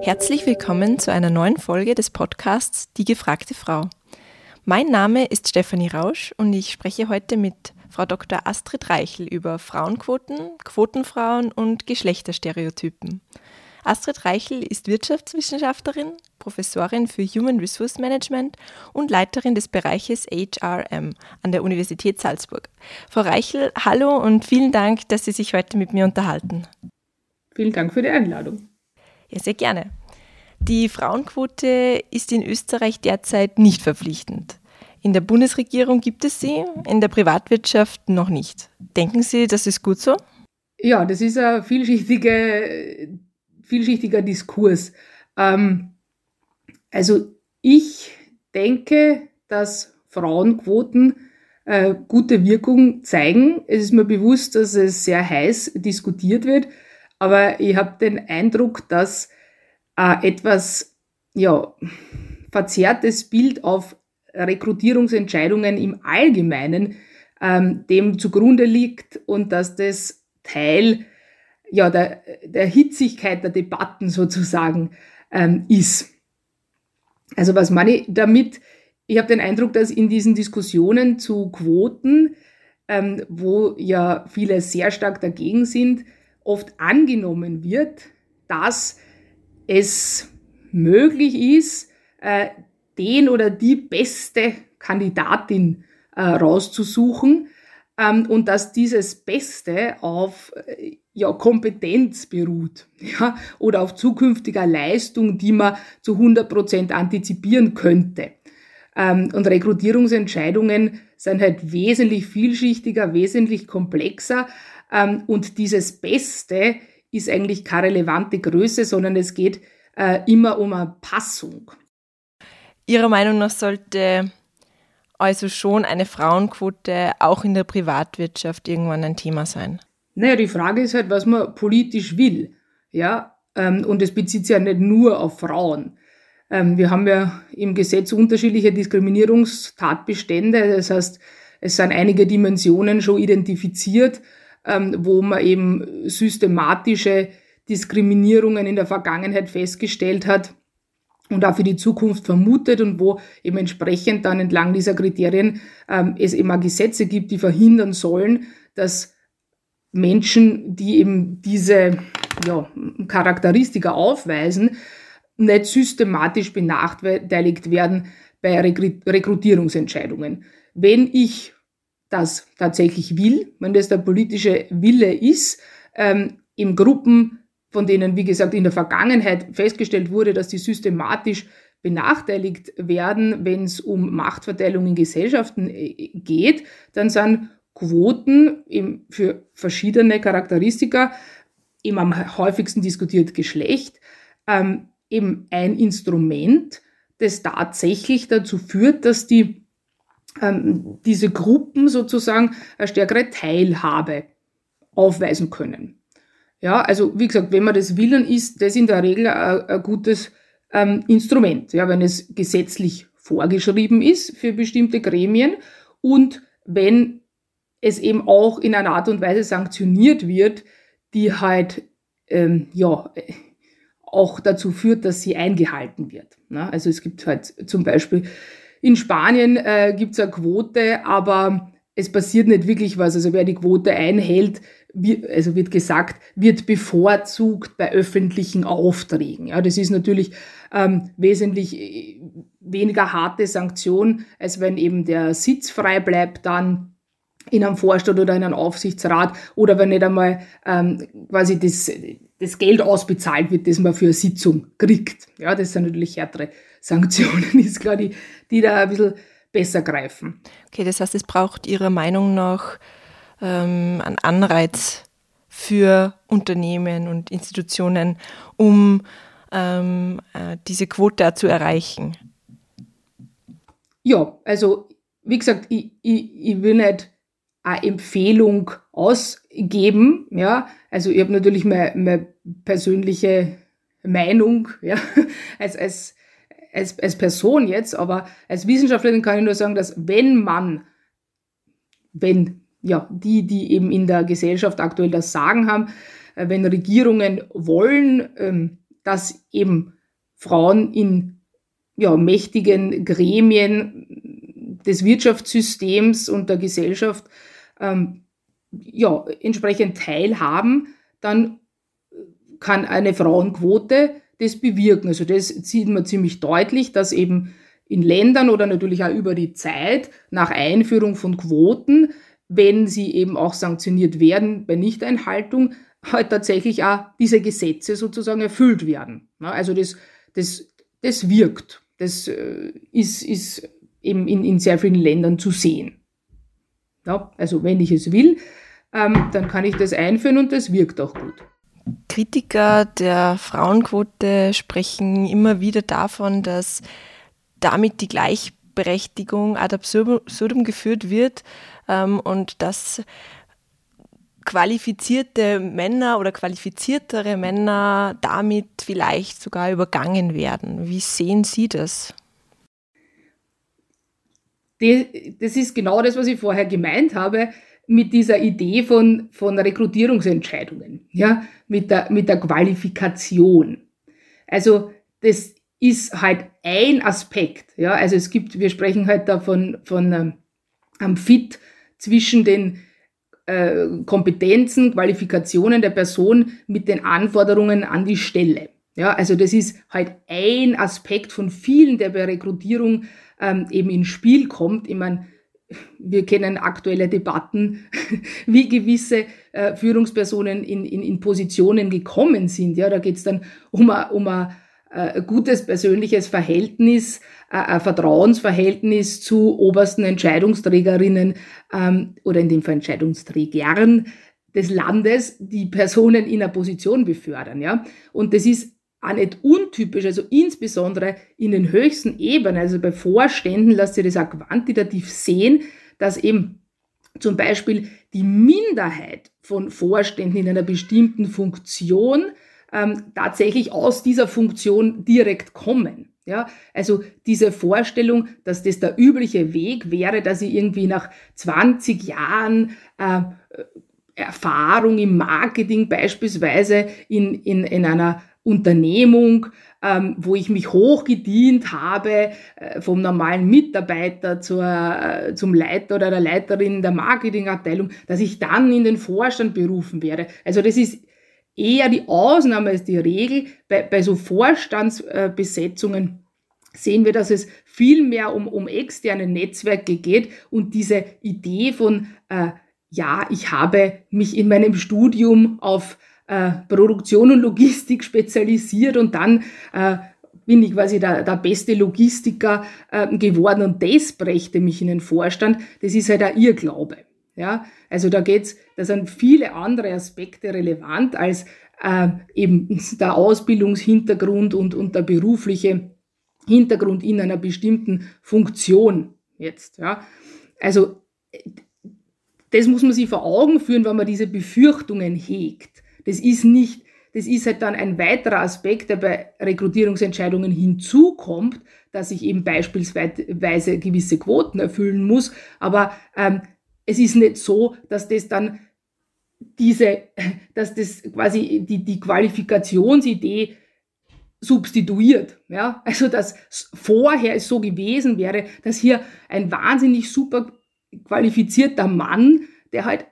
Herzlich willkommen zu einer neuen Folge des Podcasts Die gefragte Frau. Mein Name ist Stefanie Rausch und ich spreche heute mit Frau Dr. Astrid Reichel über Frauenquoten, Quotenfrauen und Geschlechterstereotypen. Astrid Reichel ist Wirtschaftswissenschaftlerin, Professorin für Human Resource Management und Leiterin des Bereiches HRM an der Universität Salzburg. Frau Reichel, hallo und vielen Dank, dass Sie sich heute mit mir unterhalten. Vielen Dank für die Einladung. Ja, sehr gerne. Die Frauenquote ist in Österreich derzeit nicht verpflichtend. In der Bundesregierung gibt es sie, in der Privatwirtschaft noch nicht. Denken Sie, das ist gut so? Ja, das ist ein vielschichtige, vielschichtiger Diskurs. Ähm, also ich denke, dass Frauenquoten äh, gute Wirkung zeigen. Es ist mir bewusst, dass es sehr heiß diskutiert wird. Aber ich habe den Eindruck, dass äh, etwas ja, verzerrtes Bild auf Rekrutierungsentscheidungen im Allgemeinen ähm, dem zugrunde liegt und dass das Teil ja, der, der Hitzigkeit der Debatten sozusagen ähm, ist. Also was meine ich damit? Ich habe den Eindruck, dass in diesen Diskussionen zu Quoten, ähm, wo ja viele sehr stark dagegen sind, oft angenommen wird, dass es möglich ist, äh, den oder die beste Kandidatin äh, rauszusuchen ähm, und dass dieses Beste auf äh, ja, Kompetenz beruht ja, oder auf zukünftiger Leistung, die man zu 100 Prozent antizipieren könnte. Ähm, und Rekrutierungsentscheidungen sind halt wesentlich vielschichtiger, wesentlich komplexer und dieses Beste ist eigentlich keine relevante Größe, sondern es geht äh, immer um eine Passung. Ihrer Meinung nach sollte also schon eine Frauenquote auch in der Privatwirtschaft irgendwann ein Thema sein? Naja, die Frage ist halt, was man politisch will. Ja, ähm, und es bezieht sich ja nicht nur auf Frauen. Ähm, wir haben ja im Gesetz unterschiedliche Diskriminierungstatbestände. Das heißt, es sind einige Dimensionen schon identifiziert ähm, wo man eben systematische Diskriminierungen in der Vergangenheit festgestellt hat und auch für die Zukunft vermutet und wo eben entsprechend dann entlang dieser Kriterien ähm, es immer Gesetze gibt, die verhindern sollen, dass Menschen, die eben diese ja, Charakteristika aufweisen, nicht systematisch benachteiligt werden bei Rekrutierungsentscheidungen. Wenn ich das tatsächlich will, wenn das der politische Wille ist, ähm, in Gruppen, von denen, wie gesagt, in der Vergangenheit festgestellt wurde, dass die systematisch benachteiligt werden, wenn es um Machtverteilung in Gesellschaften äh, geht, dann sind Quoten im, für verschiedene Charakteristika, eben am häufigsten diskutiert Geschlecht, ähm, eben ein Instrument, das tatsächlich dazu führt, dass die ähm, diese Gruppen sozusagen eine stärkere Teilhabe aufweisen können. Ja, also wie gesagt, wenn man das will, dann ist das in der Regel ein, ein gutes ähm, Instrument, ja, wenn es gesetzlich vorgeschrieben ist für bestimmte Gremien und wenn es eben auch in einer Art und Weise sanktioniert wird, die halt ähm, ja auch dazu führt, dass sie eingehalten wird. Ne? Also es gibt halt zum Beispiel in Spanien äh, gibt es eine Quote, aber es passiert nicht wirklich was. Also wer die Quote einhält, wird, also wird gesagt, wird bevorzugt bei öffentlichen Aufträgen. Ja, das ist natürlich ähm, wesentlich äh, weniger harte Sanktion, als wenn eben der Sitz frei bleibt dann in einem Vorstand oder in einem Aufsichtsrat oder wenn nicht einmal ähm, quasi das, das Geld ausbezahlt wird, das man für eine Sitzung kriegt. Ja, das sind natürlich härtere Sanktionen, ist klar, die, die da ein bisschen besser greifen. Okay, das heißt, es braucht Ihrer Meinung nach ähm, einen Anreiz für Unternehmen und Institutionen, um ähm, äh, diese Quote zu erreichen? Ja, also wie gesagt, ich, ich, ich will nicht eine Empfehlung ausgeben. Ja, also ich habe natürlich meine, meine persönliche Meinung, ja, als, als, als, als Person jetzt, aber als Wissenschaftlerin kann ich nur sagen, dass wenn man, wenn ja, die, die eben in der Gesellschaft aktuell das Sagen haben, äh, wenn Regierungen wollen, ähm, dass eben Frauen in ja, mächtigen Gremien des Wirtschaftssystems und der Gesellschaft ähm, ja, entsprechend teilhaben, dann kann eine Frauenquote das bewirken. Also das sieht man ziemlich deutlich, dass eben in Ländern oder natürlich auch über die Zeit nach Einführung von Quoten, wenn sie eben auch sanktioniert werden bei Nichteinhaltung, halt tatsächlich auch diese Gesetze sozusagen erfüllt werden. Also das, das, das wirkt. Das äh, ist, ist eben in, in sehr vielen Ländern zu sehen. Ja, also wenn ich es will, ähm, dann kann ich das einführen und das wirkt auch gut. Kritiker der Frauenquote sprechen immer wieder davon, dass damit die Gleichberechtigung ad absurdum geführt wird ähm, und dass qualifizierte Männer oder qualifiziertere Männer damit vielleicht sogar übergangen werden. Wie sehen Sie das? Das ist genau das, was ich vorher gemeint habe mit dieser Idee von, von Rekrutierungsentscheidungen, ja, mit der, mit der Qualifikation. Also, das ist halt ein Aspekt, ja, also es gibt, wir sprechen halt da von, von ähm, am Fit zwischen den äh, Kompetenzen, Qualifikationen der Person mit den Anforderungen an die Stelle. Ja, also das ist halt ein Aspekt von vielen, der bei Rekrutierung ähm, eben ins Spiel kommt. Ich meine, wir kennen aktuelle Debatten, wie gewisse äh, Führungspersonen in, in, in Positionen gekommen sind. Ja, da geht es dann um ein, um äh, gutes persönliches Verhältnis, äh, ein Vertrauensverhältnis zu obersten Entscheidungsträgerinnen ähm, oder in dem Fall Entscheidungsträgern des Landes, die Personen in einer Position befördern. Ja? Und das ist auch nicht untypisch, also insbesondere in den höchsten Ebenen, also bei Vorständen lässt sich das auch quantitativ sehen, dass eben zum Beispiel die Minderheit von Vorständen in einer bestimmten Funktion ähm, tatsächlich aus dieser Funktion direkt kommen. Ja, also diese Vorstellung, dass das der übliche Weg wäre, dass ich irgendwie nach 20 Jahren äh, Erfahrung im Marketing beispielsweise in, in, in einer Unternehmung, ähm, wo ich mich hochgedient habe, äh, vom normalen Mitarbeiter zur, äh, zum Leiter oder der Leiterin der Marketingabteilung, dass ich dann in den Vorstand berufen werde. Also das ist eher die Ausnahme als die Regel. Bei, bei so Vorstandsbesetzungen sehen wir, dass es viel mehr um, um externe Netzwerke geht und diese Idee von, äh, ja, ich habe mich in meinem Studium auf äh, Produktion und Logistik spezialisiert und dann äh, bin ich quasi der, der beste Logistiker äh, geworden und das brächte mich in den Vorstand. Das ist halt auch ihr Glaube. Ja, also da geht's, da sind viele andere Aspekte relevant als äh, eben der Ausbildungshintergrund und, und der berufliche Hintergrund in einer bestimmten Funktion jetzt. Ja, also das muss man sich vor Augen führen, wenn man diese Befürchtungen hegt. Das ist nicht, das ist halt dann ein weiterer Aspekt, der bei Rekrutierungsentscheidungen hinzukommt, dass ich eben beispielsweise gewisse Quoten erfüllen muss. Aber ähm, es ist nicht so, dass das dann diese, dass das quasi die, die Qualifikationsidee substituiert. Ja? Also dass vorher es so gewesen wäre, dass hier ein wahnsinnig super qualifizierter Mann, der halt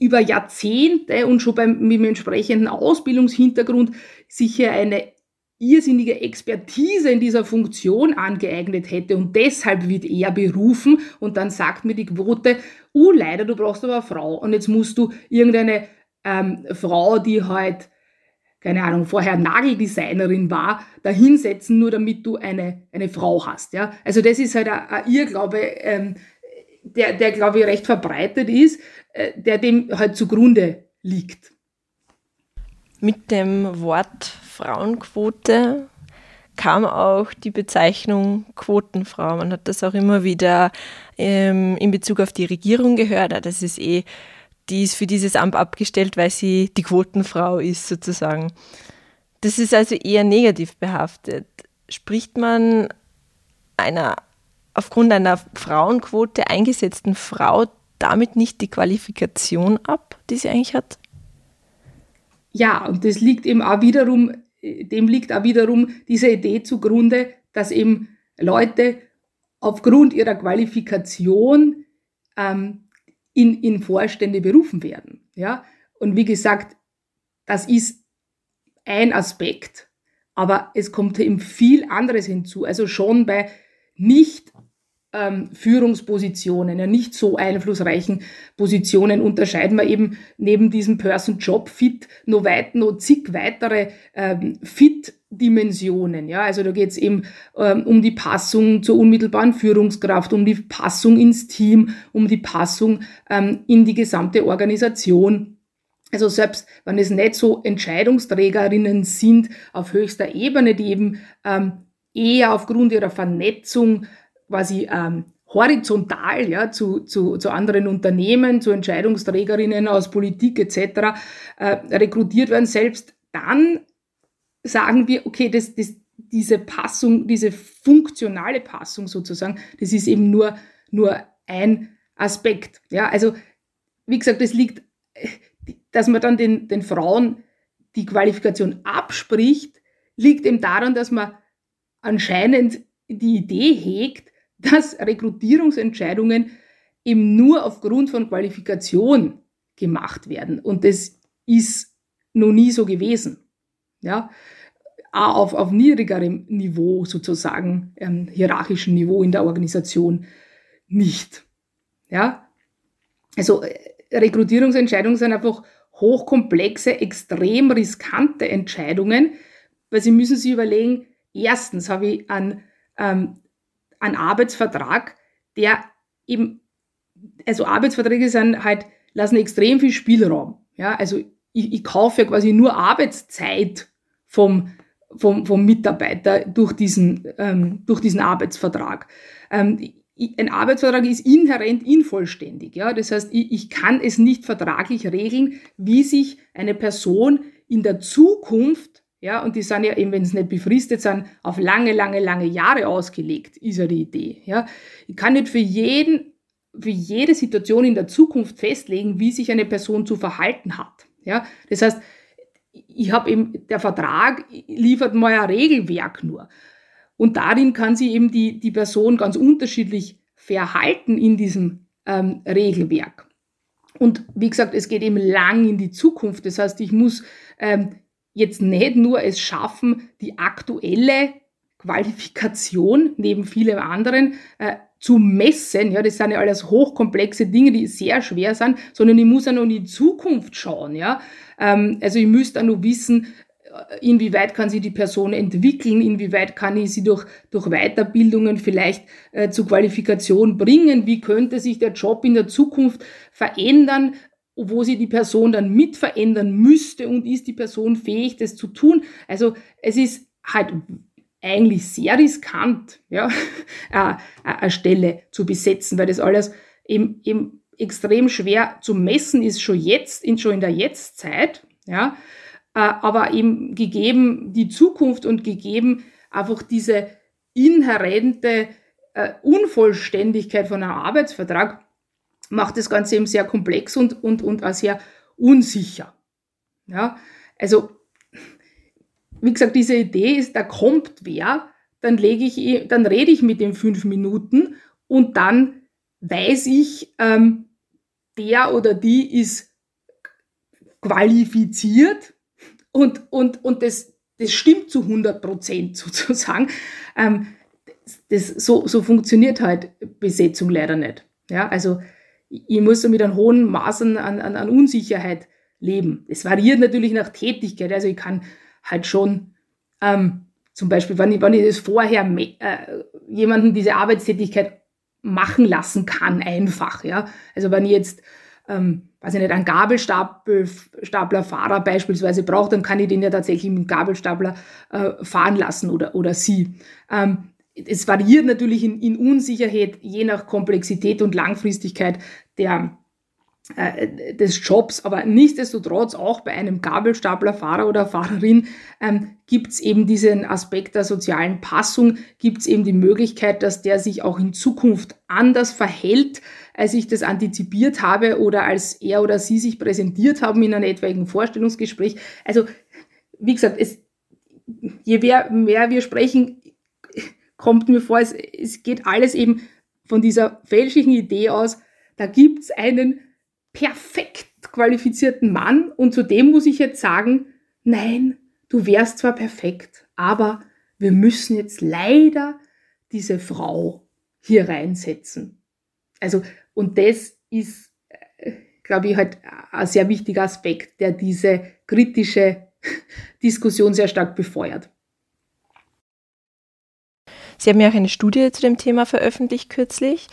über Jahrzehnte und schon beim, mit dem entsprechenden Ausbildungshintergrund sich hier eine irrsinnige Expertise in dieser Funktion angeeignet hätte und deshalb wird er berufen und dann sagt mir die Quote, uh, leider, du brauchst aber eine Frau und jetzt musst du irgendeine ähm, Frau, die halt, keine Ahnung, vorher Nageldesignerin war, da hinsetzen, nur damit du eine, eine Frau hast. Ja? Also das ist halt ein, ein Irrglaube, ähm, der, der glaube ich recht verbreitet ist, äh, der dem halt zugrunde liegt. Mit dem Wort Frauenquote kam auch die Bezeichnung Quotenfrau. Man hat das auch immer wieder ähm, in Bezug auf die Regierung gehört. Ah, das ist eh, die ist für dieses Amt abgestellt, weil sie die Quotenfrau ist sozusagen. Das ist also eher negativ behaftet. Spricht man einer aufgrund einer Frauenquote eingesetzten Frau damit nicht die Qualifikation ab, die sie eigentlich hat? Ja, und das liegt eben auch wiederum, dem liegt auch wiederum diese Idee zugrunde, dass eben Leute aufgrund ihrer Qualifikation ähm, in, in Vorstände berufen werden. Ja? Und wie gesagt, das ist ein Aspekt, aber es kommt eben viel anderes hinzu. Also schon bei nicht ähm, Führungspositionen, ja nicht so einflussreichen Positionen unterscheiden wir eben neben diesem Person-Job-Fit noch weit, noch zig weitere ähm, Fit-Dimensionen. Ja, also da geht es eben ähm, um die Passung zur unmittelbaren Führungskraft, um die Passung ins Team, um die Passung ähm, in die gesamte Organisation. Also selbst wenn es nicht so Entscheidungsträgerinnen sind auf höchster Ebene, die eben ähm, eher aufgrund ihrer Vernetzung quasi ähm, horizontal ja, zu, zu, zu anderen Unternehmen, zu Entscheidungsträgerinnen aus Politik etc. Äh, rekrutiert werden, selbst dann sagen wir, okay, das, das, diese Passung, diese funktionale Passung sozusagen, das ist eben nur, nur ein Aspekt. Ja, also wie gesagt, es liegt, dass man dann den, den Frauen die Qualifikation abspricht, liegt eben daran, dass man anscheinend die Idee hegt, dass Rekrutierungsentscheidungen eben nur aufgrund von Qualifikation gemacht werden. Und das ist noch nie so gewesen. Ja, auf, auf niedrigerem Niveau sozusagen, ähm, hierarchischen Niveau in der Organisation nicht. Ja, also äh, Rekrutierungsentscheidungen sind einfach hochkomplexe, extrem riskante Entscheidungen, weil Sie müssen sich überlegen, erstens habe ich einen ähm, einen Arbeitsvertrag, der eben, also Arbeitsverträge sind halt, lassen extrem viel Spielraum. Ja, also ich, ich kaufe ja quasi nur Arbeitszeit vom, vom, vom Mitarbeiter durch diesen, ähm, durch diesen Arbeitsvertrag. Ähm, ein Arbeitsvertrag ist inhärent invollständig. Ja? Das heißt, ich, ich kann es nicht vertraglich regeln, wie sich eine Person in der Zukunft ja, und die sind ja eben, wenn es nicht befristet sind, auf lange, lange, lange Jahre ausgelegt, ist ja die Idee. Ja. Ich kann nicht für jeden, für jede Situation in der Zukunft festlegen, wie sich eine Person zu verhalten hat. Ja. Das heißt, ich habe eben, der Vertrag liefert mal ein Regelwerk nur. Und darin kann sich eben die, die Person ganz unterschiedlich verhalten in diesem ähm, Regelwerk. Und wie gesagt, es geht eben lang in die Zukunft. Das heißt, ich muss ähm, jetzt nicht nur es schaffen, die aktuelle Qualifikation neben vielem anderen äh, zu messen. Ja, das sind ja alles hochkomplexe Dinge, die sehr schwer sind, sondern ich muss auch noch in die Zukunft schauen. Ja, ähm, also ich müsste auch noch wissen, äh, inwieweit kann sich die Person entwickeln, inwieweit kann ich sie durch, durch Weiterbildungen vielleicht äh, zu Qualifikation bringen, wie könnte sich der Job in der Zukunft verändern, wo sie die Person dann mit verändern müsste und ist die Person fähig, das zu tun. Also es ist halt eigentlich sehr riskant, ja, eine Stelle zu besetzen, weil das alles eben, eben extrem schwer zu messen ist, schon jetzt, in, schon in der Jetztzeit, ja, äh, aber eben gegeben die Zukunft und gegeben einfach diese inhärente äh, Unvollständigkeit von einem Arbeitsvertrag, macht das Ganze eben sehr komplex und, und, und auch sehr unsicher. Ja, also, wie gesagt, diese Idee ist, da kommt wer, dann lege ich, dann rede ich mit dem fünf Minuten und dann weiß ich, ähm, der oder die ist qualifiziert und, und, und das, das stimmt zu 100 Prozent sozusagen. Ähm, das, so, so funktioniert halt Besetzung leider nicht. Ja, also ich muss so mit einem hohen Maßen an, an, an Unsicherheit leben. Es variiert natürlich nach Tätigkeit. Also ich kann halt schon ähm, zum Beispiel, wenn ich, wenn ich das vorher äh, jemanden diese Arbeitstätigkeit machen lassen kann, einfach. Ja? Also wenn ich jetzt, ähm, weiß ich nicht, einen Gabelstaplerfahrer beispielsweise braucht, dann kann ich den ja tatsächlich mit Gabelstapler äh, fahren lassen oder, oder sie. Ähm, es variiert natürlich in, in Unsicherheit je nach Komplexität und Langfristigkeit der, äh, des Jobs, aber nichtsdestotrotz auch bei einem Gabelstaplerfahrer oder Fahrerin ähm, gibt es eben diesen Aspekt der sozialen Passung, gibt es eben die Möglichkeit, dass der sich auch in Zukunft anders verhält, als ich das antizipiert habe oder als er oder sie sich präsentiert haben in einem etwaigen Vorstellungsgespräch. Also, wie gesagt, es, je mehr, mehr wir sprechen, kommt mir vor, es, es geht alles eben von dieser fälschlichen Idee aus, da gibt es einen perfekt qualifizierten Mann und zu dem muss ich jetzt sagen, nein, du wärst zwar perfekt, aber wir müssen jetzt leider diese Frau hier reinsetzen. Also, und das ist, äh, glaube ich, halt ein sehr wichtiger Aspekt, der diese kritische Diskussion sehr stark befeuert. Sie haben ja auch eine Studie zu dem Thema veröffentlicht kürzlich.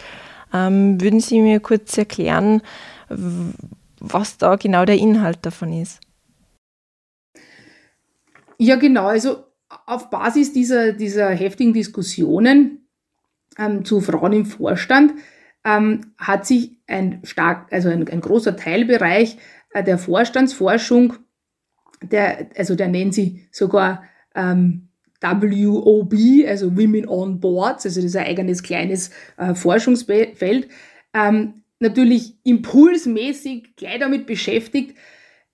Ähm, würden Sie mir kurz erklären, was da genau der Inhalt davon ist? Ja, genau. Also auf Basis dieser, dieser heftigen Diskussionen ähm, zu Frauen im Vorstand ähm, hat sich ein stark, also ein, ein großer Teilbereich äh, der Vorstandsforschung, der, also der nennt sie sogar ähm, WOB, also Women on Boards, also das ist ein eigenes kleines äh, Forschungsfeld, ähm, natürlich impulsmäßig gleich damit beschäftigt,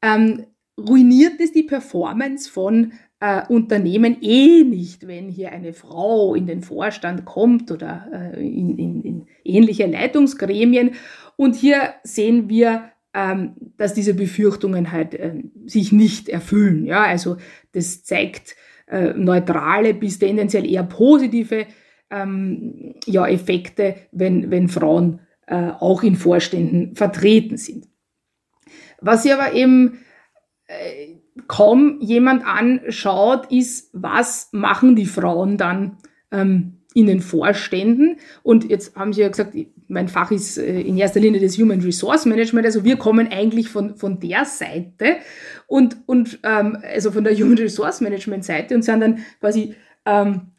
ähm, ruiniert es die Performance von äh, Unternehmen eh nicht, wenn hier eine Frau in den Vorstand kommt oder äh, in, in, in, ähnliche Leitungsgremien. Und hier sehen wir, ähm, dass diese Befürchtungen halt äh, sich nicht erfüllen. Ja, also das zeigt äh, neutrale bis tendenziell eher positive ähm, ja, Effekte, wenn, wenn Frauen äh, auch in Vorständen vertreten sind. Was sie aber eben äh, kaum jemand anschaut, ist, was machen die Frauen dann ähm, in den Vorständen. Und jetzt haben Sie ja gesagt, mein Fach ist äh, in erster Linie das Human Resource Management. Also wir kommen eigentlich von, von der Seite und, und ähm, also von der Human Resource Management Seite und sind dann quasi ähm,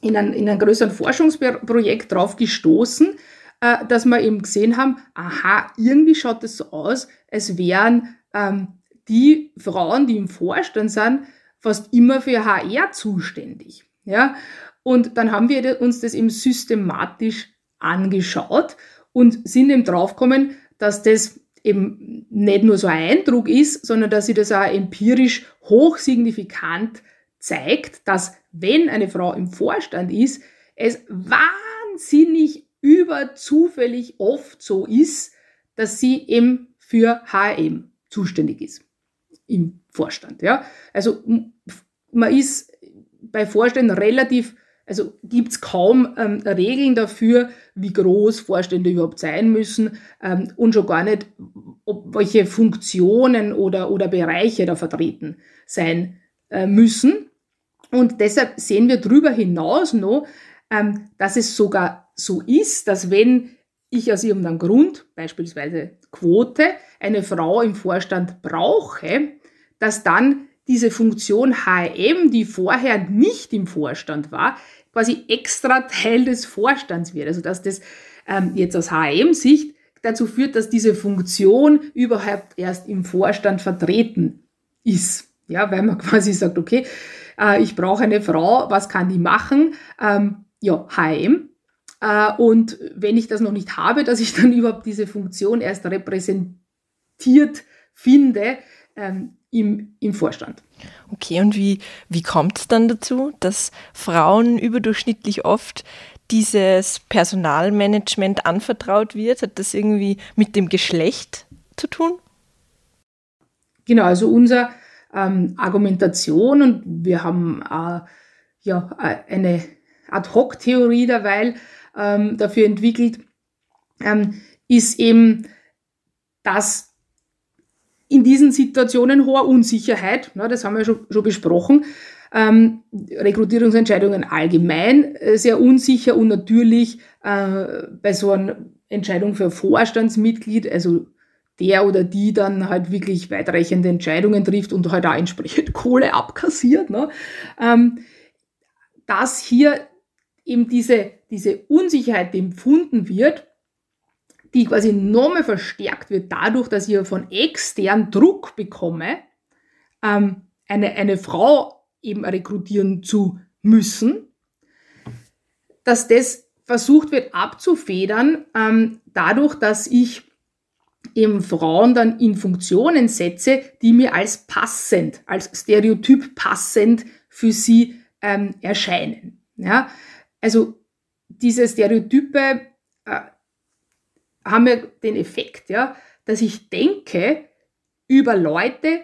in, ein, in einem größeren Forschungsprojekt drauf gestoßen, äh, dass wir eben gesehen haben, aha, irgendwie schaut es so aus, als wären ähm, die Frauen, die im Vorstand sind, fast immer für HR zuständig. Ja? Und dann haben wir uns das eben systematisch angeschaut und sind eben draufgekommen, dass das eben nicht nur so ein Eindruck ist, sondern dass sich das auch empirisch hochsignifikant zeigt, dass wenn eine Frau im Vorstand ist, es wahnsinnig überzufällig oft so ist, dass sie eben für HM zuständig ist im Vorstand. Ja? Also man ist bei Vorständen relativ, also gibt es kaum ähm, Regeln dafür, wie groß Vorstände überhaupt sein müssen ähm, und schon gar nicht, ob welche Funktionen oder, oder Bereiche da vertreten sein äh, müssen. Und deshalb sehen wir darüber hinaus noch, ähm, dass es sogar so ist, dass wenn ich aus irgendeinem Grund, beispielsweise Quote, eine Frau im Vorstand brauche, dass dann diese Funktion HM, die vorher nicht im Vorstand war, quasi extra Teil des Vorstands wird. Also dass das ähm, jetzt aus HM-Sicht dazu führt, dass diese Funktion überhaupt erst im Vorstand vertreten ist. Ja, weil man quasi sagt, okay, äh, ich brauche eine Frau, was kann die machen? Ähm, ja, HM, äh, und wenn ich das noch nicht habe, dass ich dann überhaupt diese Funktion erst repräsentiert finde ähm, im, im Vorstand. Okay, und wie, wie kommt es dann dazu, dass Frauen überdurchschnittlich oft dieses Personalmanagement anvertraut wird? Hat das irgendwie mit dem Geschlecht zu tun? Genau, also unsere ähm, Argumentation und wir haben äh, ja eine Ad-Hoc-Theorie derweil ähm, dafür entwickelt, ähm, ist eben, dass in diesen Situationen hohe Unsicherheit, na, das haben wir schon, schon besprochen, ähm, Rekrutierungsentscheidungen allgemein äh, sehr unsicher und natürlich äh, bei so einer Entscheidung für Vorstandsmitglied, also der oder die dann halt wirklich weitreichende Entscheidungen trifft und halt auch entsprechend Kohle abkassiert, ne? ähm, dass hier eben diese, diese Unsicherheit empfunden wird, die quasi nochmal verstärkt wird dadurch, dass ich von extern Druck bekomme, ähm, eine, eine Frau eben rekrutieren zu müssen, dass das versucht wird abzufedern, ähm, dadurch, dass ich eben Frauen dann in Funktionen setze, die mir als passend, als Stereotyp passend für sie ähm, erscheinen. Ja? Also diese Stereotype äh, haben ja den Effekt, ja, dass ich denke, über Leute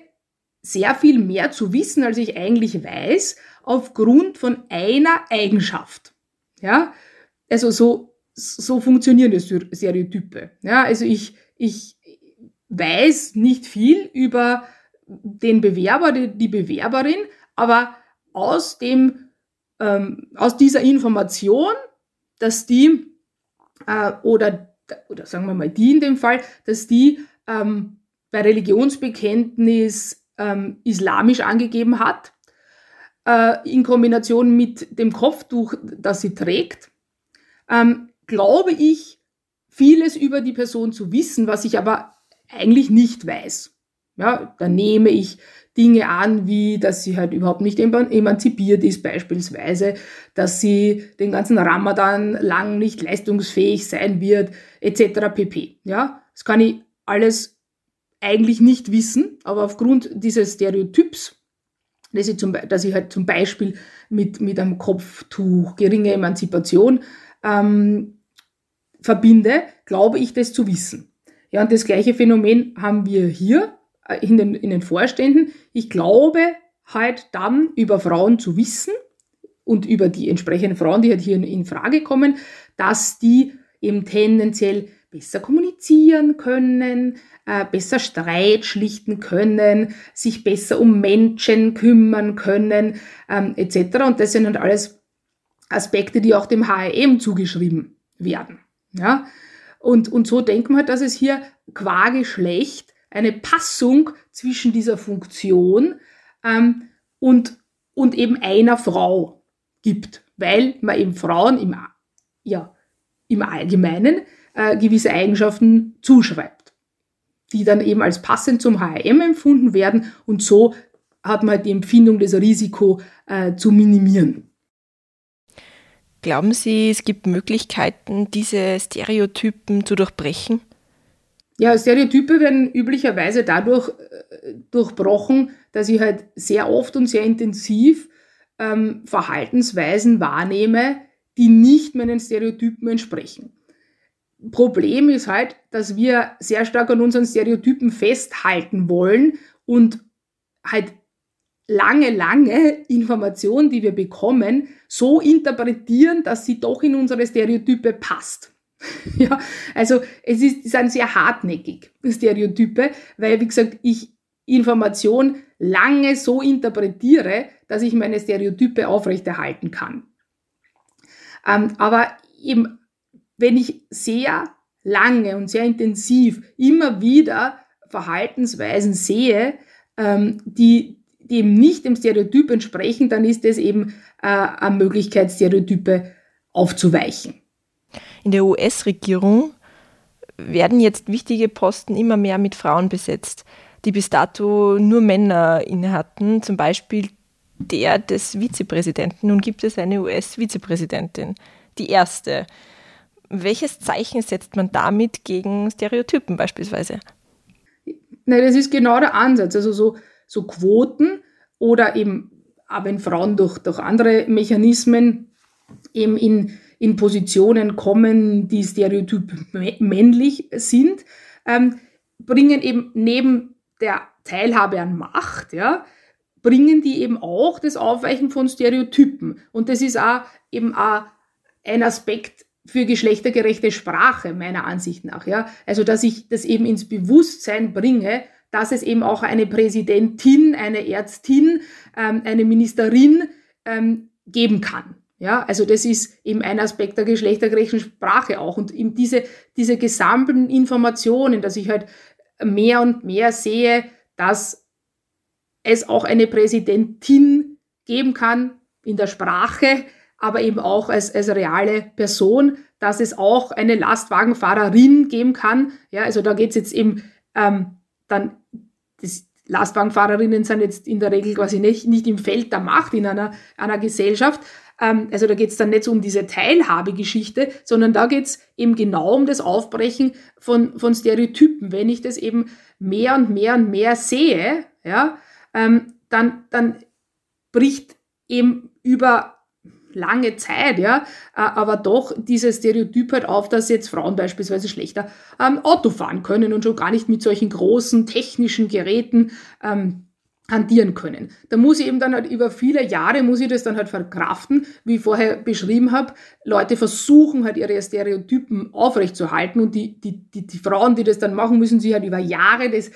sehr viel mehr zu wissen, als ich eigentlich weiß, aufgrund von einer Eigenschaft. Ja, also so, so funktionieren Stereotype. Ja, also ich, ich weiß nicht viel über den Bewerber, die Bewerberin, aber aus dem, ähm, aus dieser Information, dass die, äh, oder oder sagen wir mal die in dem Fall, dass die ähm, bei Religionsbekenntnis ähm, islamisch angegeben hat, äh, in Kombination mit dem Kopftuch, das sie trägt, ähm, glaube ich, vieles über die Person zu wissen, was ich aber eigentlich nicht weiß. Ja, da nehme ich Dinge an, wie dass sie halt überhaupt nicht emanzipiert ist, beispielsweise, dass sie den ganzen Ramadan lang nicht leistungsfähig sein wird, etc. pp. Ja, das kann ich alles eigentlich nicht wissen, aber aufgrund dieses Stereotyps, dass ich, zum, dass ich halt zum Beispiel mit, mit einem Kopftuch geringe Emanzipation ähm, verbinde, glaube ich, das zu wissen. Ja, und das gleiche Phänomen haben wir hier in den, in den Vorständen. Ich glaube halt dann über Frauen zu wissen und über die entsprechenden Frauen, die halt hier in, in Frage kommen, dass die eben tendenziell besser kommunizieren können, äh, besser Streit schlichten können, sich besser um Menschen kümmern können, ähm, etc. Und das sind halt alles Aspekte, die auch dem HRM zugeschrieben werden. Ja? Und, und so denken wir, dass es hier qua Geschlecht eine Passung zwischen dieser Funktion ähm, und, und eben einer Frau gibt, weil man eben Frauen im, ja, im Allgemeinen äh, gewisse Eigenschaften zuschreibt, die dann eben als passend zum HRM empfunden werden und so hat man halt die Empfindung, das Risiko äh, zu minimieren. Glauben Sie, es gibt Möglichkeiten, diese Stereotypen zu durchbrechen? Ja, Stereotype werden üblicherweise dadurch äh, durchbrochen, dass ich halt sehr oft und sehr intensiv ähm, Verhaltensweisen wahrnehme, die nicht meinen Stereotypen entsprechen. Problem ist halt, dass wir sehr stark an unseren Stereotypen festhalten wollen und halt lange, lange Informationen, die wir bekommen, so interpretieren, dass sie doch in unsere Stereotype passt. ja, also es ist, sind sehr hartnäckig, Stereotype, weil, wie gesagt, ich Information lange so interpretiere, dass ich meine Stereotype aufrechterhalten kann. Ähm, aber eben, wenn ich sehr lange und sehr intensiv immer wieder Verhaltensweisen sehe, ähm, die, die eben nicht dem Stereotyp entsprechen, dann ist es eben äh, eine Möglichkeit, Stereotype aufzuweichen. In der US-Regierung werden jetzt wichtige Posten immer mehr mit Frauen besetzt, die bis dato nur Männer innehatten, zum Beispiel der des Vizepräsidenten. Nun gibt es eine US-Vizepräsidentin, die erste. Welches Zeichen setzt man damit gegen Stereotypen beispielsweise? Nein, das ist genau der Ansatz. Also so, so Quoten oder eben, aber wenn Frauen durch, durch andere Mechanismen eben in in Positionen kommen, die stereotyp männlich sind, ähm, bringen eben neben der Teilhabe an Macht, ja, bringen die eben auch das Aufweichen von Stereotypen. Und das ist auch eben auch ein Aspekt für geschlechtergerechte Sprache, meiner Ansicht nach. Ja? Also, dass ich das eben ins Bewusstsein bringe, dass es eben auch eine Präsidentin, eine Ärztin, ähm, eine Ministerin ähm, geben kann. Ja, also das ist eben ein Aspekt der geschlechtergerechten Sprache auch. Und eben diese, diese gesammelten Informationen, dass ich halt mehr und mehr sehe, dass es auch eine Präsidentin geben kann in der Sprache, aber eben auch als, als reale Person, dass es auch eine Lastwagenfahrerin geben kann. Ja, also da geht es jetzt eben ähm, dann, das, Lastwagenfahrerinnen sind jetzt in der Regel quasi nicht, nicht im Feld der Macht in einer, einer Gesellschaft. Ähm, also da geht es dann nicht so um diese Teilhabegeschichte, sondern da geht es eben genau um das Aufbrechen von, von Stereotypen. Wenn ich das eben mehr und mehr und mehr sehe, ja, ähm, dann, dann bricht eben über lange Zeit, ja, äh, aber doch dieses Stereotyp halt auf, dass jetzt Frauen beispielsweise schlechter ähm, Auto fahren können und schon gar nicht mit solchen großen technischen Geräten ähm, hantieren können. Da muss ich eben dann halt über viele Jahre, muss ich das dann halt verkraften, wie ich vorher beschrieben habe. Leute versuchen halt ihre Stereotypen aufrechtzuerhalten und die, die, die, die Frauen, die das dann machen, müssen sich halt über Jahre das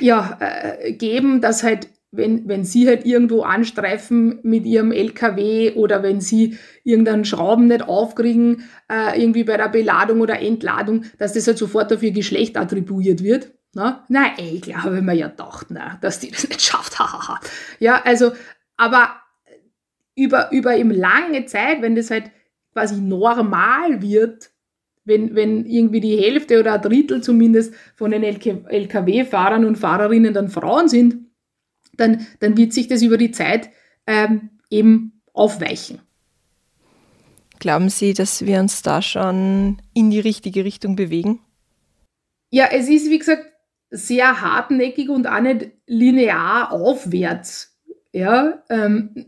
ja, äh, geben, dass halt wenn, wenn sie halt irgendwo anstreifen mit ihrem LKW oder wenn sie irgendeinen Schrauben nicht aufkriegen, äh, irgendwie bei der Beladung oder Entladung, dass das halt sofort auf ihr Geschlecht attribuiert wird. Na, na ich glaube mir ja gedacht, na, dass die das nicht schafft. ja, also, aber über, über eben lange Zeit, wenn das halt quasi normal wird, wenn, wenn irgendwie die Hälfte oder ein Drittel zumindest von den LKW-Fahrern und Fahrerinnen dann Frauen sind, dann, dann wird sich das über die Zeit ähm, eben aufweichen. Glauben Sie, dass wir uns da schon in die richtige Richtung bewegen? Ja, es ist, wie gesagt, sehr hartnäckig und auch nicht linear aufwärts. Ja, ähm,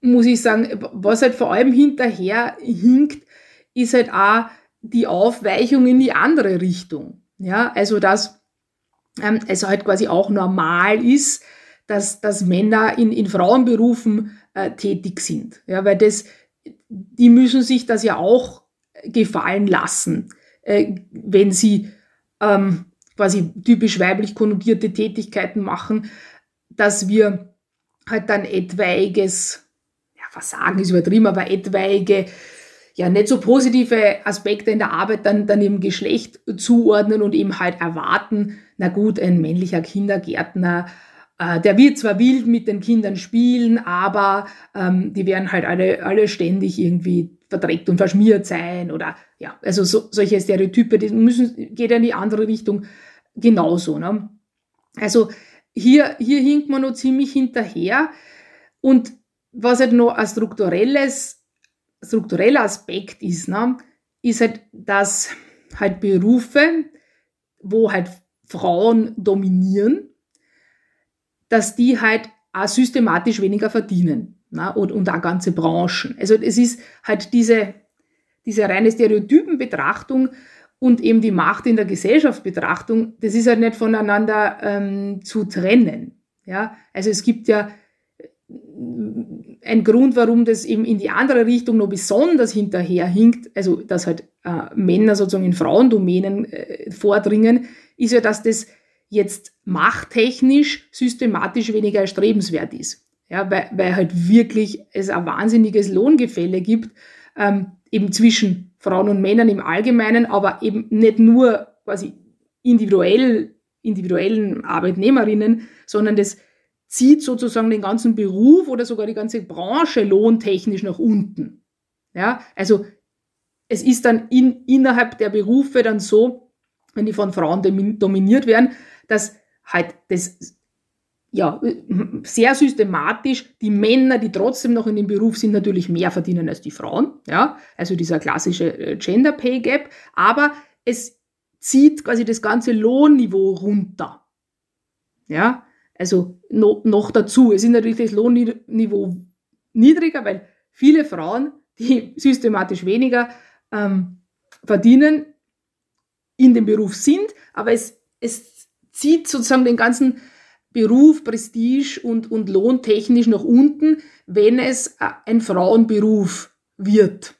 muss ich sagen, was halt vor allem hinterher hinkt, ist halt auch die Aufweichung in die andere Richtung. Ja, also dass ähm, es halt quasi auch normal ist, dass, dass Männer in, in Frauenberufen äh, tätig sind. Ja, weil das, die müssen sich das ja auch gefallen lassen, äh, wenn sie ähm, quasi typisch weiblich konnotierte Tätigkeiten machen, dass wir halt dann etwaiges, ja, Versagen ist übertrieben, aber etwaige, ja, nicht so positive Aspekte in der Arbeit dann, dann im Geschlecht zuordnen und eben halt erwarten, na gut, ein männlicher Kindergärtner der wird zwar wild mit den Kindern spielen, aber ähm, die werden halt alle, alle ständig irgendwie verdreckt und verschmiert sein oder ja, also so, solche Stereotype, die müssen, geht ja in die andere Richtung genauso. Ne? Also hier, hier hinkt man noch ziemlich hinterher und was halt noch ein strukturelles, struktureller Aspekt ist, ne, ist halt, dass halt Berufe, wo halt Frauen dominieren, dass die halt auch systematisch weniger verdienen na, und, und auch ganze Branchen. Also es ist halt diese, diese reine Stereotypenbetrachtung und eben die Macht in der Gesellschaftsbetrachtung, das ist halt nicht voneinander ähm, zu trennen. Ja? Also es gibt ja äh, ein Grund, warum das eben in die andere Richtung noch besonders hinterherhinkt, also dass halt äh, Männer sozusagen in Frauendomänen äh, vordringen, ist ja, dass das jetzt machttechnisch systematisch weniger erstrebenswert ist. Ja, weil, weil halt wirklich es ein wahnsinniges Lohngefälle gibt, ähm, eben zwischen Frauen und Männern im Allgemeinen, aber eben nicht nur quasi individuell, individuellen Arbeitnehmerinnen, sondern das zieht sozusagen den ganzen Beruf oder sogar die ganze Branche lohntechnisch nach unten. Ja, also es ist dann in, innerhalb der Berufe dann so, wenn die von Frauen dominiert werden, dass halt das ja, sehr systematisch die Männer, die trotzdem noch in dem Beruf sind, natürlich mehr verdienen als die Frauen. Ja, also dieser klassische äh, Gender Pay Gap. Aber es zieht quasi das ganze Lohnniveau runter. Ja, also no, noch dazu. Es ist natürlich das Lohnniveau niedriger, weil viele Frauen, die systematisch weniger ähm, verdienen, in dem Beruf sind, aber es, es zieht sozusagen den ganzen Beruf, Prestige und, und lohntechnisch nach unten, wenn es ein Frauenberuf wird.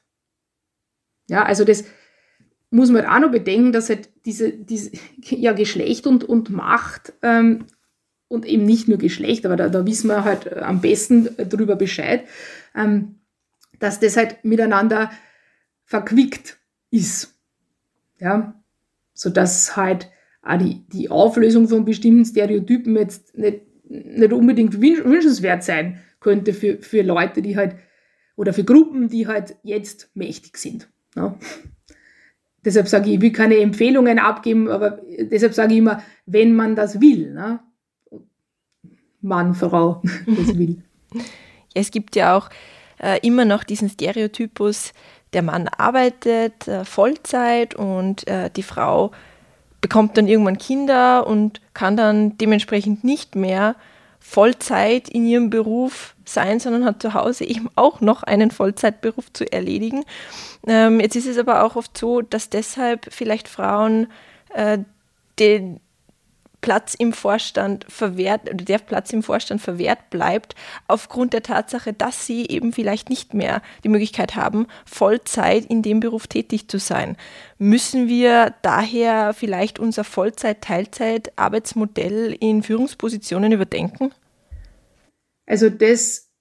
Ja, also das muss man halt auch noch bedenken, dass halt diese, diese ja, Geschlecht und, und Macht ähm, und eben nicht nur Geschlecht, aber da, da wissen wir halt am besten drüber Bescheid, ähm, dass das halt miteinander verquickt ist. Ja, sodass halt auch die, die Auflösung von bestimmten Stereotypen jetzt nicht, nicht unbedingt wünschenswert sein könnte für, für Leute, die halt, oder für Gruppen, die halt jetzt mächtig sind. Ne? Deshalb sage ich, ich will keine Empfehlungen abgeben, aber deshalb sage ich immer, wenn man das will. Ne? Mann, Frau, das will. Ja, es gibt ja auch äh, immer noch diesen Stereotypus, der Mann arbeitet äh, Vollzeit und äh, die Frau bekommt dann irgendwann Kinder und kann dann dementsprechend nicht mehr Vollzeit in ihrem Beruf sein, sondern hat zu Hause eben auch noch einen Vollzeitberuf zu erledigen. Ähm, jetzt ist es aber auch oft so, dass deshalb vielleicht Frauen äh, den Platz im Vorstand verwehrt oder der Platz im Vorstand verwehrt bleibt, aufgrund der Tatsache, dass sie eben vielleicht nicht mehr die Möglichkeit haben, Vollzeit in dem Beruf tätig zu sein. Müssen wir daher vielleicht unser Vollzeit-Teilzeit-Arbeitsmodell in Führungspositionen überdenken? Also das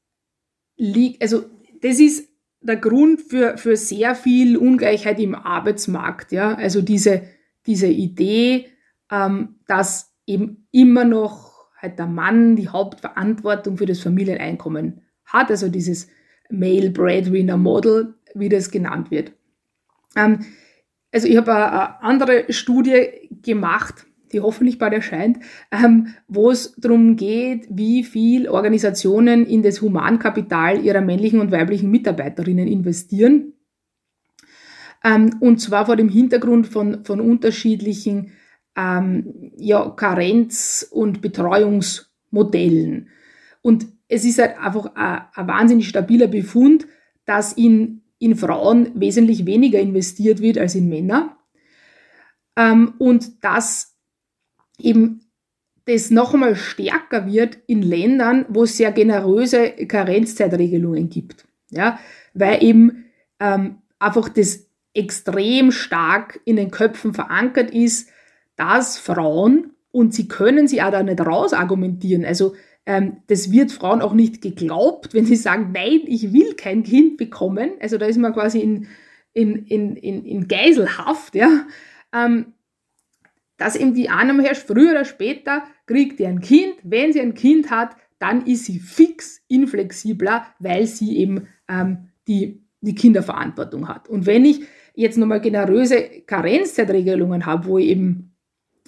liegt, also das ist der Grund für, für sehr viel Ungleichheit im Arbeitsmarkt, ja. Also diese, diese Idee, ähm, dass eben immer noch halt der Mann die Hauptverantwortung für das Familieneinkommen hat, also dieses Male Breadwinner Model, wie das genannt wird. Ähm, also ich habe eine andere Studie gemacht, die hoffentlich bald erscheint, ähm, wo es darum geht, wie viel Organisationen in das Humankapital ihrer männlichen und weiblichen Mitarbeiterinnen investieren. Ähm, und zwar vor dem Hintergrund von, von unterschiedlichen ähm, ja, Karenz- und Betreuungsmodellen. Und es ist halt einfach ein, wahnsinnig stabiler Befund, dass in, in Frauen wesentlich weniger investiert wird als in Männer. Ähm, und dass eben das noch einmal stärker wird in Ländern, wo es sehr generöse Karenzzeitregelungen gibt. Ja, weil eben ähm, einfach das extrem stark in den Köpfen verankert ist, dass Frauen, und sie können sie auch da nicht rausargumentieren, also ähm, das wird Frauen auch nicht geglaubt, wenn sie sagen, nein, ich will kein Kind bekommen. Also da ist man quasi in, in, in, in, in Geiselhaft, ja. Ähm, dass eben die Annahme herrscht, früher oder später kriegt ihr ein Kind. Wenn sie ein Kind hat, dann ist sie fix inflexibler, weil sie eben ähm, die, die Kinderverantwortung hat. Und wenn ich jetzt nochmal generöse Karenzzeitregelungen habe, wo ich eben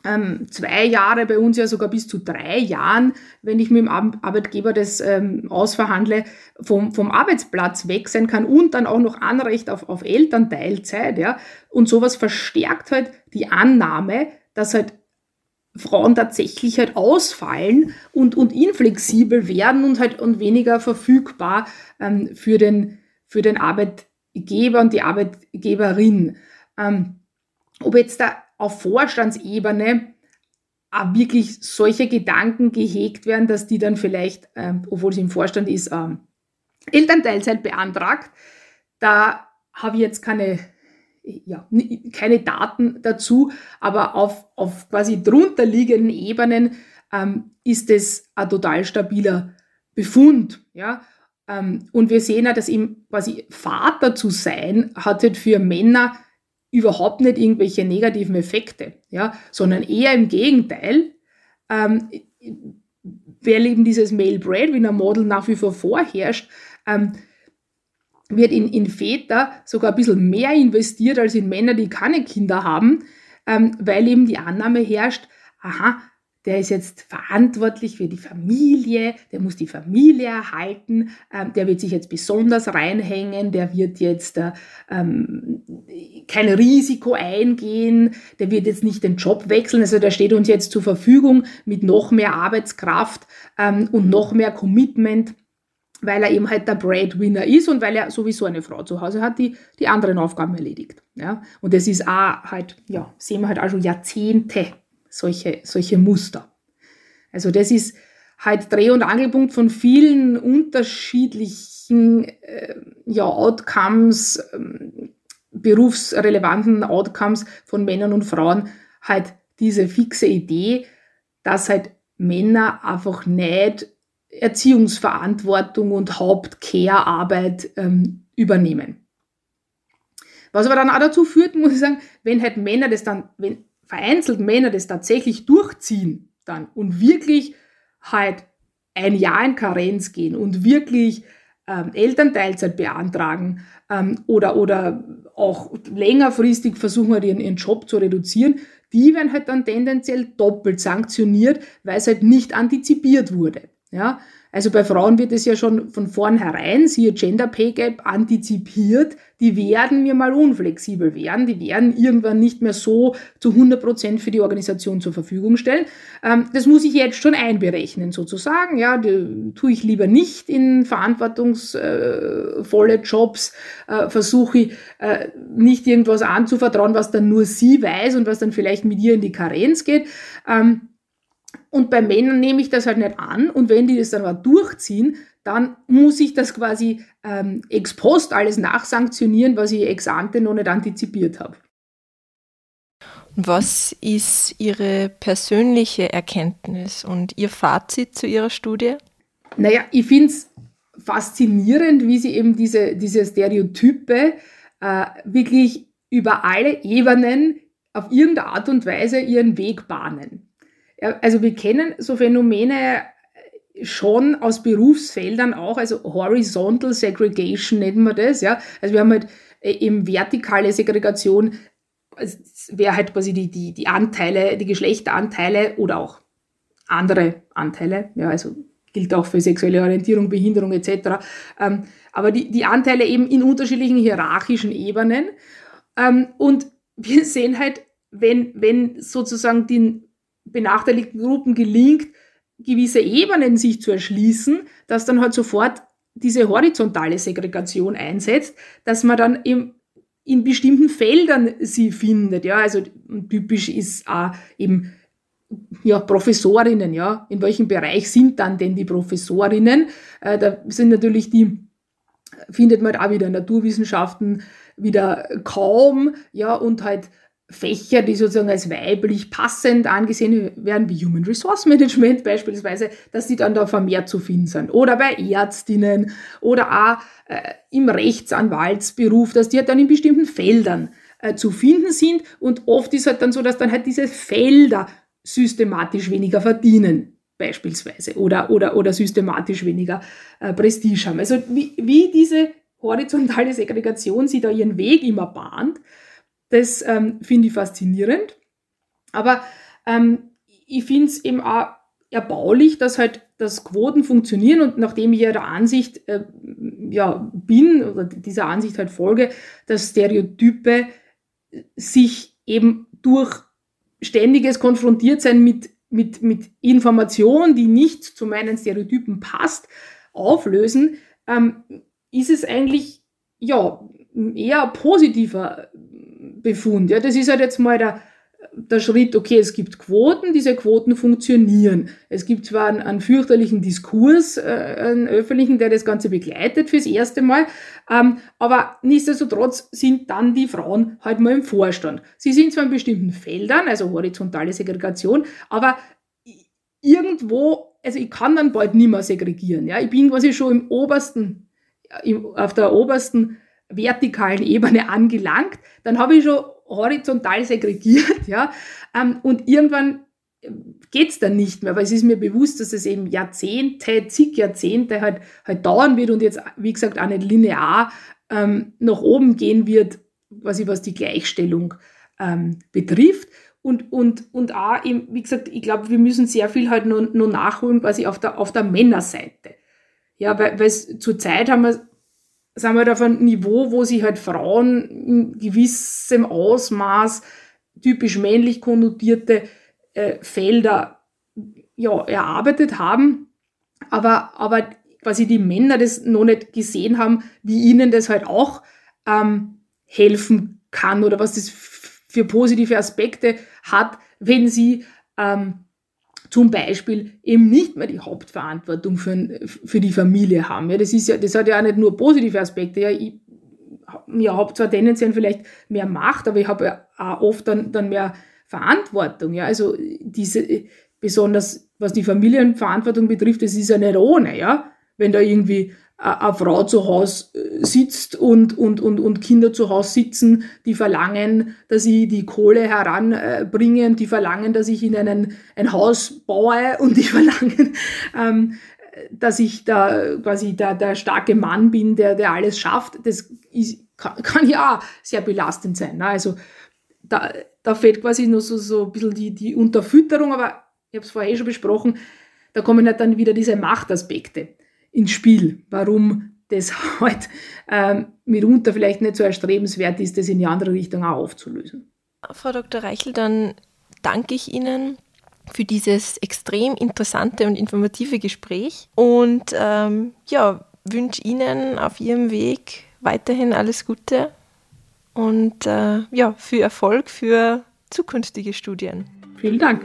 ähm, zwei Jahre, bei uns ja sogar bis zu drei Jahren, wenn ich mit dem Arbeitgeber das ähm, ausverhandle, vom, vom Arbeitsplatz weg sein kann und dann auch noch Anrecht auf, auf Elternteilzeit. Ja? Und sowas verstärkt halt die Annahme, dass halt Frauen tatsächlich halt ausfallen und, und inflexibel werden und halt und weniger verfügbar ähm, für, den, für den Arbeitgeber und die Arbeitgeberin. Ähm, ob jetzt da auf Vorstandsebene auch wirklich solche Gedanken gehegt werden, dass die dann vielleicht, ähm, obwohl sie im Vorstand ist, ähm, Elternteilzeit beantragt. Da habe ich jetzt keine, ja, keine Daten dazu, aber auf, auf quasi drunter liegenden Ebenen ähm, ist es ein total stabiler Befund. Ja? Ähm, und wir sehen ja, dass eben quasi Vater zu sein, hat halt für Männer überhaupt nicht irgendwelche negativen Effekte, ja, sondern eher im Gegenteil, ähm, weil eben dieses Male Breadwinner Model nach wie vor vorherrscht, ähm, wird in, in Väter sogar ein bisschen mehr investiert als in Männer, die keine Kinder haben, ähm, weil eben die Annahme herrscht, aha, der ist jetzt verantwortlich für die Familie, der muss die Familie erhalten, ähm, der wird sich jetzt besonders reinhängen, der wird jetzt äh, ähm, kein Risiko eingehen, der wird jetzt nicht den Job wechseln, also der steht uns jetzt zur Verfügung mit noch mehr Arbeitskraft ähm, und noch mehr Commitment weil er eben halt der Breadwinner ist und weil er sowieso eine Frau zu Hause hat, die die anderen Aufgaben erledigt. Ja? Und das ist auch halt, ja, sehen wir halt auch schon Jahrzehnte solche, solche Muster. Also das ist halt Dreh- und Angelpunkt von vielen unterschiedlichen äh, ja, Outcomes, ähm, berufsrelevanten Outcomes von Männern und Frauen, halt diese fixe Idee, dass halt Männer einfach nicht Erziehungsverantwortung und Hauptcare-Arbeit ähm, übernehmen. Was aber dann auch dazu führt, muss ich sagen, wenn halt Männer das dann, wenn vereinzelt Männer das tatsächlich durchziehen dann und wirklich halt ein Jahr in Karenz gehen und wirklich ähm, Elternteilzeit beantragen ähm, oder, oder auch längerfristig versuchen halt ihren, ihren Job zu reduzieren, die werden halt dann tendenziell doppelt sanktioniert, weil es halt nicht antizipiert wurde. Ja, also bei Frauen wird es ja schon von vornherein, siehe Gender Pay Gap, antizipiert, die werden mir mal unflexibel werden, die werden irgendwann nicht mehr so zu 100 Prozent für die Organisation zur Verfügung stellen. Ähm, das muss ich jetzt schon einberechnen sozusagen, ja, tue ich lieber nicht in verantwortungsvolle Jobs, äh, versuche ich äh, nicht irgendwas anzuvertrauen, was dann nur sie weiß und was dann vielleicht mit ihr in die Karenz geht. Ähm, und bei Männern nehme ich das halt nicht an. Und wenn die das dann aber durchziehen, dann muss ich das quasi ähm, ex post alles nachsanktionieren, was ich ex ante noch nicht antizipiert habe. Was ist Ihre persönliche Erkenntnis und Ihr Fazit zu Ihrer Studie? Naja, ich finde es faszinierend, wie Sie eben diese, diese Stereotype äh, wirklich über alle Ebenen auf irgendeine Art und Weise ihren Weg bahnen also wir kennen so Phänomene schon aus Berufsfeldern auch, also Horizontal Segregation nennen wir das, ja. Also wir haben halt äh, eben vertikale Segregation, wäre halt quasi die, die, die Anteile, die Geschlechteranteile oder auch andere Anteile, ja, also gilt auch für sexuelle Orientierung, Behinderung etc. Ähm, aber die, die Anteile eben in unterschiedlichen hierarchischen Ebenen. Ähm, und wir sehen halt, wenn, wenn sozusagen die benachteiligten Gruppen gelingt, gewisse Ebenen sich zu erschließen, dass dann halt sofort diese horizontale Segregation einsetzt, dass man dann im, in bestimmten Feldern sie findet. Ja, also typisch ist auch eben ja, Professorinnen, ja. In welchem Bereich sind dann denn die Professorinnen? Äh, da sind natürlich die, findet man halt auch wieder Naturwissenschaften wieder kaum, ja, und halt Fächer, die sozusagen als weiblich passend angesehen werden, wie Human Resource Management beispielsweise, dass die dann da vermehrt zu finden sind. Oder bei Ärztinnen oder auch äh, im Rechtsanwaltsberuf, dass die halt dann in bestimmten Feldern äh, zu finden sind. Und oft ist halt dann so, dass dann halt diese Felder systematisch weniger verdienen beispielsweise oder, oder, oder systematisch weniger äh, Prestige haben. Also wie, wie diese horizontale Segregation sie da ihren Weg immer bahnt, das ähm, finde ich faszinierend. Aber ähm, ich finde es eben auch erbaulich, dass halt dass Quoten funktionieren und nachdem ich ja der Ansicht äh, ja, bin oder dieser Ansicht halt folge, dass Stereotype sich eben durch ständiges Konfrontiertsein mit, mit, mit Information, die nicht zu meinen Stereotypen passt, auflösen, ähm, ist es eigentlich ja eher positiver Befund. Ja, das ist halt jetzt mal der, der Schritt, okay, es gibt Quoten, diese Quoten funktionieren. Es gibt zwar einen, einen fürchterlichen Diskurs, äh, einen öffentlichen, der das Ganze begleitet fürs erste Mal, ähm, aber nichtsdestotrotz sind dann die Frauen halt mal im Vorstand. Sie sind zwar in bestimmten Feldern, also horizontale Segregation, aber irgendwo, also ich kann dann bald nicht mehr segregieren. Ja? Ich bin quasi schon im obersten, im, auf der obersten vertikalen Ebene angelangt, dann habe ich schon horizontal segregiert, ja, ähm, und irgendwann geht's dann nicht mehr, weil es ist mir bewusst, dass es eben Jahrzehnte, zig Jahrzehnte halt, halt dauern wird und jetzt, wie gesagt, auch nicht linear ähm, nach oben gehen wird, quasi was die Gleichstellung ähm, betrifft. Und, und, und auch, eben, wie gesagt, ich glaube, wir müssen sehr viel halt nur, nur nachholen, quasi auf der, auf der Männerseite. Ja, weil, weil zur Zeit haben wir sind wir halt auf einem Niveau, wo sich halt Frauen in gewissem Ausmaß typisch männlich konnotierte äh, Felder ja, erarbeitet haben, aber, aber quasi die Männer das noch nicht gesehen haben, wie ihnen das halt auch ähm, helfen kann oder was das für positive Aspekte hat, wenn sie ähm, zum Beispiel eben nicht mehr die Hauptverantwortung für, für die Familie haben. Ja, das, ist ja, das hat ja auch nicht nur positive Aspekte. Ja, ich ja, habe zwar tendenziell vielleicht mehr Macht, aber ich habe ja auch oft dann, dann mehr Verantwortung. Ja, also diese, besonders was die Familienverantwortung betrifft, das ist ja nicht ohne, ja. Wenn da irgendwie eine Frau zu Hause äh, sitzt und, und, und, und Kinder zu Hause sitzen, die verlangen, dass ich die Kohle heranbringe, die verlangen, dass ich ihnen ein, ein Haus baue und die verlangen, ähm, dass ich da quasi der, der starke Mann bin, der, der alles schafft. Das ist, kann, kann ja sehr belastend sein. Ne? Also da, da fehlt quasi nur so, so ein bisschen die, die Unterfütterung, aber ich habe es vorher eh schon besprochen, da kommen halt dann wieder diese Machtaspekte ins Spiel, warum das halt ähm, mitunter vielleicht nicht so erstrebenswert ist, das in die andere Richtung auch aufzulösen. Frau Dr. Reichel, dann danke ich Ihnen für dieses extrem interessante und informative Gespräch und ähm, ja, wünsche Ihnen auf Ihrem Weg weiterhin alles Gute und äh, ja, viel Erfolg für zukünftige Studien. Vielen Dank.